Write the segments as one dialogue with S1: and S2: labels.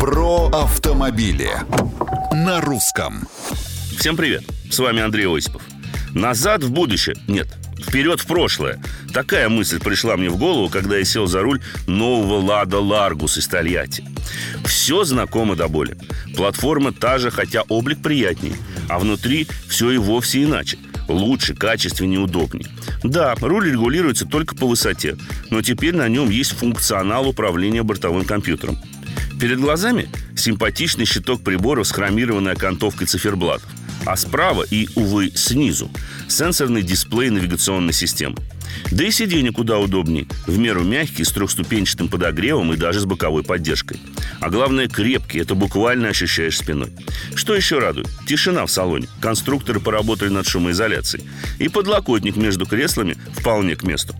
S1: Про автомобили на русском.
S2: Всем привет, с вами Андрей Осипов. Назад в будущее? Нет, вперед в прошлое. Такая мысль пришла мне в голову, когда я сел за руль нового «Лада Ларгус» из Тольятти. Все знакомо до боли. Платформа та же, хотя облик приятнее, а внутри все и вовсе иначе. Лучше, качественнее, удобнее. Да, руль регулируется только по высоте, но теперь на нем есть функционал управления бортовым компьютером. Перед глазами симпатичный щиток приборов с хромированной окантовкой циферблатов. А справа и, увы, снизу сенсорный дисплей навигационной системы. Да и сиденье куда удобнее. В меру мягкий, с трехступенчатым подогревом и даже с боковой поддержкой. А главное, крепкий. Это буквально ощущаешь спиной. Что еще радует? Тишина в салоне. Конструкторы поработали над шумоизоляцией. И подлокотник между креслами вполне к месту.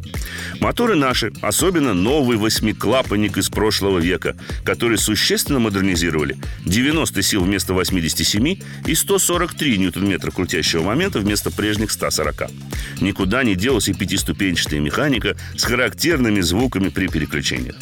S2: Моторы наши, особенно новый восьмиклапанник из прошлого века, который существенно модернизировали. 90 сил вместо 87 и 143 ньютон-метра крутящего момента вместо прежних 140. Никуда не делась и пятиступенчатая механика с характерными звуками при переключениях.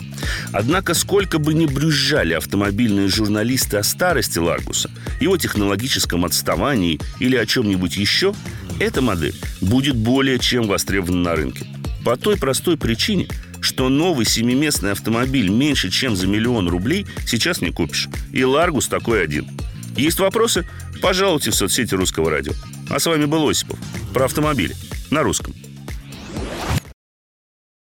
S2: Однако, сколько бы ни брюзжали автомобильные журналисты о старости Ларгуса, его технологическом отставании или о чем-нибудь еще, эта модель будет более чем востребована на рынке. По той простой причине, что новый семиместный автомобиль меньше, чем за миллион рублей, сейчас не купишь. И Ларгус такой один. Есть вопросы? Пожалуйте в соцсети Русского радио. А с вами был Осипов. Про автомобили. На русском.